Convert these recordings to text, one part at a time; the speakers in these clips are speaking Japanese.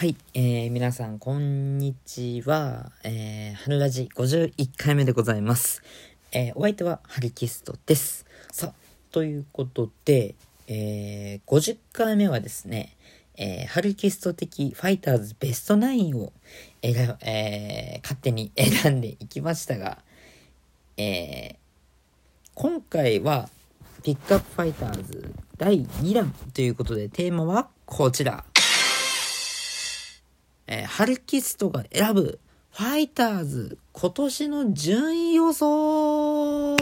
はい、えー、皆さん、こんにちは。えー、春ラジ51回目でございます。えー、お相手はハリキストです。さあ、ということで、えー、50回目はですね、えー、ハルキスト的ファイターズベスト9を選、えー、勝手に選んでいきましたが、えー、今回は、ピックアップファイターズ第2弾ということで、テーマはこちら。えー、ハルキストが選ぶファイターズ今年の順位予想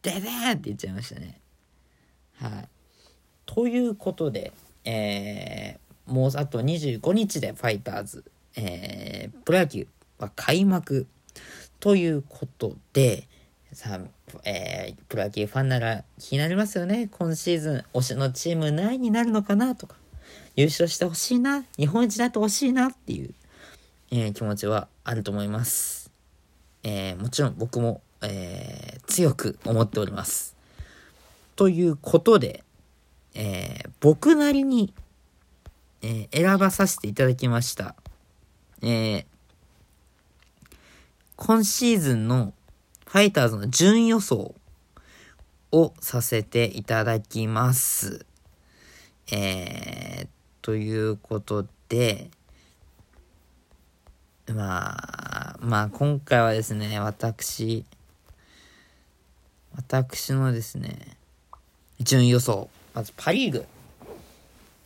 ででーって言っちゃいましたね。はい。ということで、えー、もうあと25日でファイターズ、えー、プロ野球は開幕ということで、さあ、えー、プロ野球ファンなら気になりますよね。今シーズン、推しのチーム何位になるのかなとか、優勝してほしいな、日本一になってほしいなっていう、えー、気持ちはあると思います。えー、もちろん僕も、え、強く思っております。ということで、え、僕なりに、え、選ばさせていただきました。え、今シーズンのファイターズの順予想をさせていただきます。えー、ということで、まあ、まあ今回はですね、私、私のですね、順予想。まずパリーグ。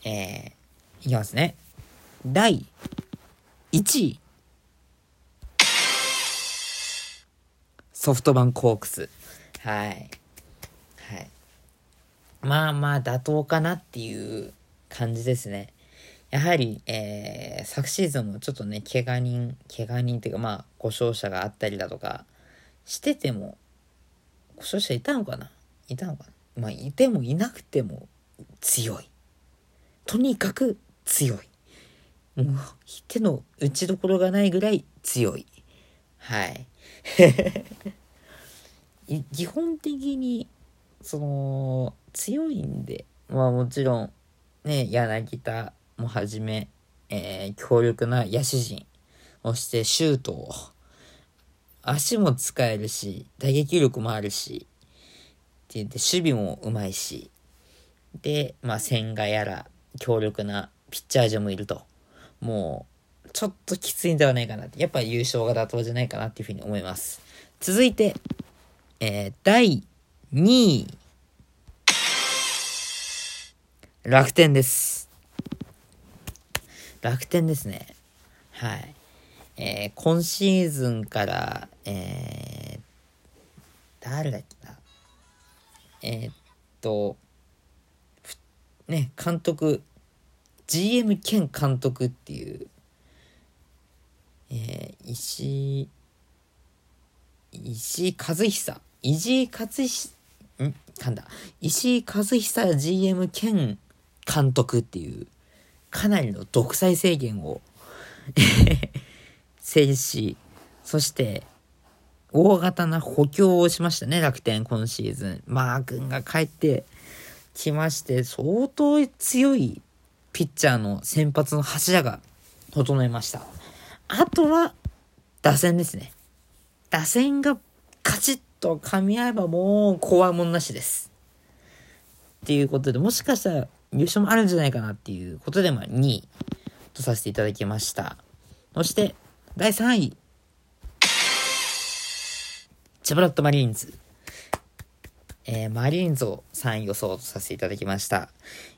えー、いきますね。第1位。ソフトバンクホークス。はい。はい。まあまあ妥当かなっていう感じですね。やはり、えー、昨シーズンもちょっとね、怪我人、怪我人っていうかまあ、故障者があったりだとかしてても、故障者いたのかな？いたのかな？まあ、いてもいなくても強い。とにかく強い。もう、手の打ちどころがないぐらい強い。は い。基本的にその強いんでまあもちろんね柳田もはじめ、えー、強力な野手陣そしてシュートを足も使えるし打撃力もあるしって言って守備もうまいしでまあ千賀やら強力なピッチャー陣もいるともうちょっときついんではないかなって。やっぱ優勝が妥当じゃないかなっていうふうに思います。続いて、えー、第2位。楽天です。楽天ですね。はい。えー、今シーズンから、えー、誰だっけな。えー、っと、ね、監督、GM 兼監督っていうえー、石井、石井和久、石井和久、ん？噛んだ。石井和久 GM 兼監督っていう、かなりの独裁 制限を制し、そして、大型な補強をしましたね、楽天、今シーズン。マー君が帰ってきまして、相当強いピッチャーの先発の柱が整えました。あとは、打線ですね。打線がカチッと噛み合えばもう怖いもんなしです。っていうことで、もしかしたら優勝もあるんじゃないかなっていうことで、まあ2位とさせていただきました。そして、第3位。千葉ロットマリーンズ。えー、マリーンズを3位予想とさせていただきました。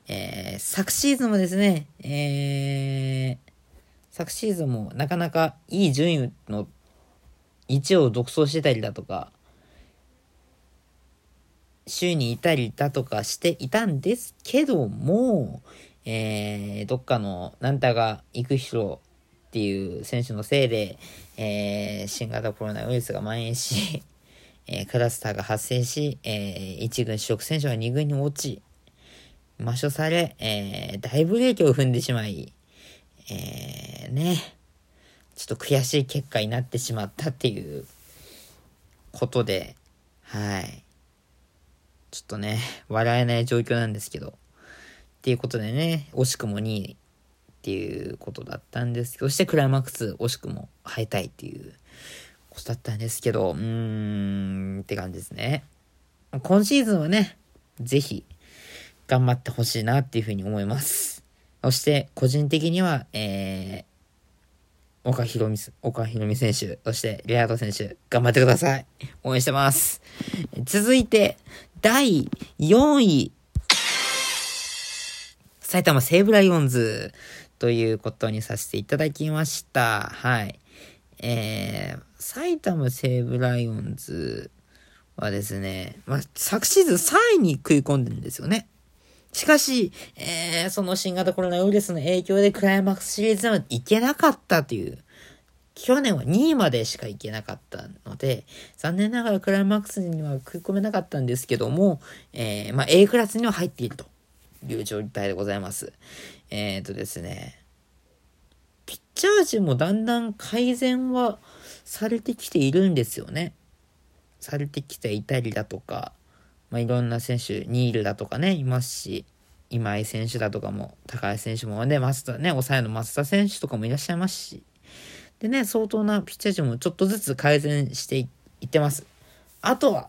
えー、昨シーズンもですね、えー、昨シーズンもなかなかいい順位の1を独走してたりだとか、首位にいたりだとかしていたんですけども、えー、どっかのなんたが行く人っていう選手のせいで、えー、新型コロナウイルスが蔓延し、えー、クラスターが発生し、えー、1軍主力選手は2軍に落ち、抹消され、えー、大ブレーキを踏んでしまい、えー、ね、ちょっと悔しい結果になってしまったっていうことで、はい。ちょっとね、笑えない状況なんですけど、っていうことでね、惜しくも2位っていうことだったんですけど、そしてクライマックス惜しくも敗退っていうことだったんですけど、うーんって感じですね。今シーズンはね、ぜひ頑張ってほしいなっていうふうに思います。そして個人的には、えー、岡ひろみ、岡ひろみ選手、そしてレアード選手、頑張ってください。応援してます。続いて、第4位。埼玉西武ライオンズということにさせていただきました。はい。えー、埼玉西武ライオンズはですね、まあ、昨シーズン3位に食い込んでるんですよね。しかし、えー、その新型コロナウイルスの影響でクライマックスシリーズまで行けなかったという、去年は2位までしか行けなかったので、残念ながらクライマックスには食い込めなかったんですけども、えー、まあ、A クラスには入っているという状態でございます。えっ、ー、とですね、ピッチャー陣もだんだん改善はされてきているんですよね。されてきていたりだとか、まあ、いろんな選手、ニールだとかね、いますし、今井選手だとかも、高橋選手もね、松田ね、抑えの松田選手とかもいらっしゃいますし、でね、相当なピッチャー陣もちょっとずつ改善していってます。あとは、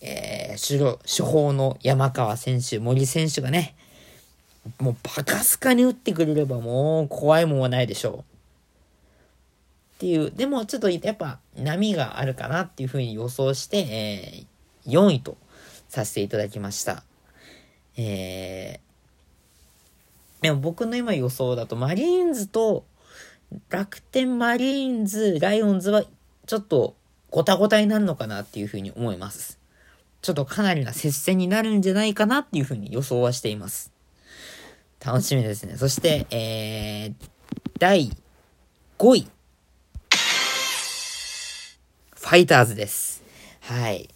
えー、主主砲の山川選手、森選手がね、もうバカスカに打ってくれればもう怖いもんはないでしょう。っていう、でもちょっとやっぱ波があるかなっていうふうに予想して、えー、4位とさせていただきました。えー、でも僕の今予想だとマリーンズと楽天マリーンズ、ライオンズはちょっとごたごたになるのかなっていうふうに思います。ちょっとかなりな接戦になるんじゃないかなっていうふうに予想はしています。楽しみですね。そして、えー、第5位。ファイターズです。はい。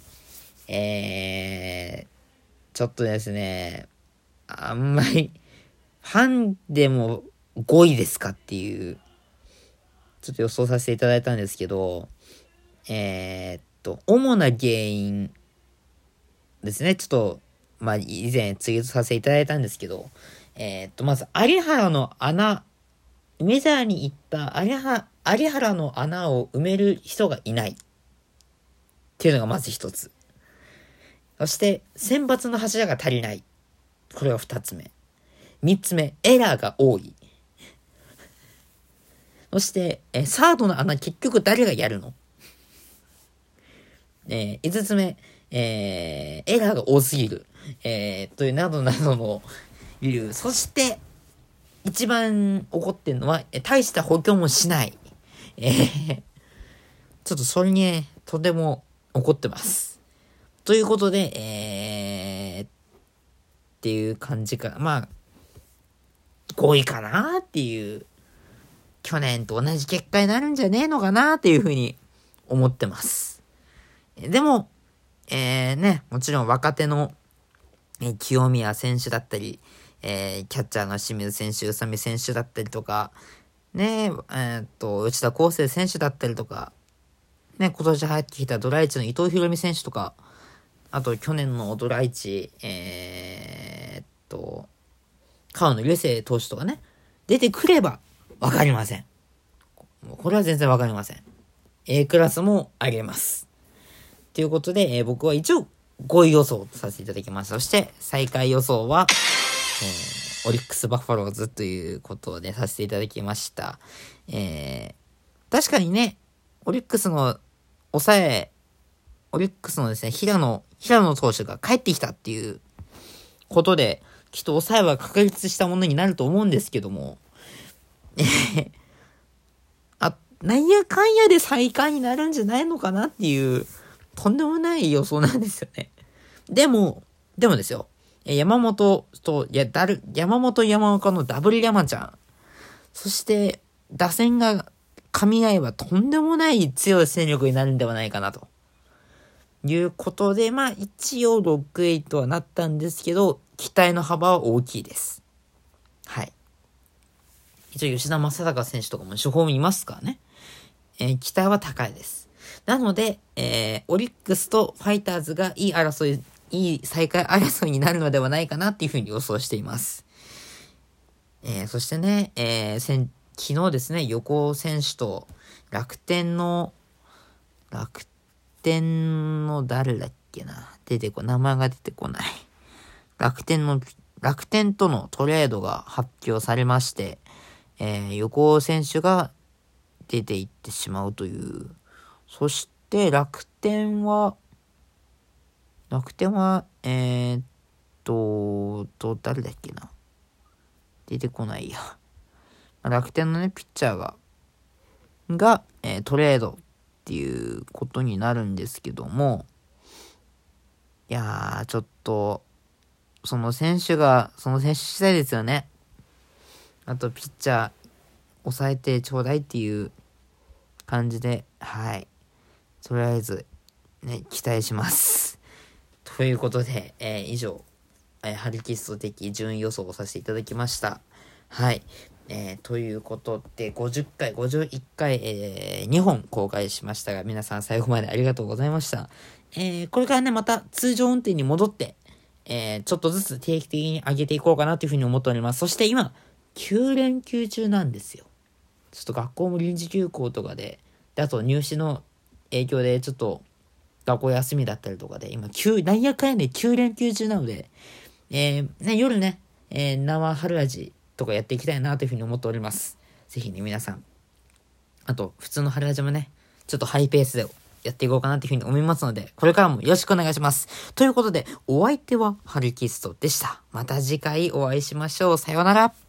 えー、ちょっとですね、あんまり、ファンでも5位ですかっていう、ちょっと予想させていただいたんですけど、えー、っと、主な原因ですね。ちょっと、まあ、以前ツイートさせていただいたんですけど、えー、っと、まず、有原の穴、メジャーに行った有原有原の穴を埋める人がいない。っていうのがまず一つ。そして、選抜の柱が足りない。これが二つ目。三つ目、エラーが多い。そして、えサードの穴結局誰がやるの？えー、五つ目、えー、エラーが多すぎる。えー、というなどなどの理由。そして、一番怒ってるのは、え大した補強もしない。えー、ちょっとそれに、とても怒ってます。ということで、えー、っていう感じか、まあ、5位かなっていう、去年と同じ結果になるんじゃねえのかなっていうふうに思ってます。でも、えー、ね、もちろん若手の、え清宮選手だったり、えー、キャッチャーの清水選手、宇佐美選手だったりとか、ねえ、えー、っと、内田康生選手だったりとか、ね、今年入ってきたドライチの伊藤博美選手とか、あと去年のドライチ、えー、っと、川野流星投手とかね、出てくればわかりません。これは全然わかりません。A クラスもあげます。ということで、えー、僕は一応5位予想させていただきます。そして、最下位予想は、えー、オリックス・バファローズということでさせていただきました。えー、確かにね、オリックスの抑え、オリックスのですね、平野、平野投手が帰ってきたっていうことで、きっと抑えは確立したものになると思うんですけども、え あ、なんやかんやで最下位になるんじゃないのかなっていう、とんでもない予想なんですよね。でも、でもですよ。山本と、いや、だる、山本山岡のダブル山ちゃん。そして、打線が噛み合えばとんでもない強い戦力になるんではないかなと。いうことで、まあ一応6位とはなったんですけど、期待の幅は大きいです。はい。一応吉田正尚選手とかも処方もいますからね。えー、期待は高いです。なので、えー、オリックスとファイターズがいい争い、いい再開争いになるのではないかなっていうふうに予想しています。えー、そしてね、えー、先、昨日ですね、横尾選手と楽天の、楽天の誰だっけな？出てこ、名前が出てこない。楽天の、楽天とのトレードが発表されまして、えー、横尾選手が出ていってしまうという。そして楽天は、楽天は、えー、っと、と、誰だっけな？出てこないや。楽天のね、ピッチャーが、が、えー、トレードっていうことになるんですけども、いやー、ちょっと、その選手が、その選手次第ですよね。あと、ピッチャー、抑えてちょうだいっていう感じで、はい。とりあえず、ね、期待します。ということで、えー、以上、えー、ハリキスト的順位予想をさせていただきました。はい。えー、ということで、50回、51回、えー、2本公開しましたが、皆さん最後までありがとうございました。えー、これからね、また通常運転に戻って、えー、ちょっとずつ定期的に上げていこうかなというふうに思っております。そして今、9連休中なんですよ。ちょっと学校も臨時休校とかで、で、あと入試の影響でちょっと学校休みだったりとかで、今、9、なんやかんやで9連休中なので、えー、ね、夜ね、えー、生春味とかやっていきたいなというふうに思っております。ぜひね、皆さん。あと、普通の春ラジもね、ちょっとハイペースでやっていこうかなというふうに思いますので、これからもよろしくお願いします。ということで、お相手はハルキストでした。また次回お会いしましょう。さようなら。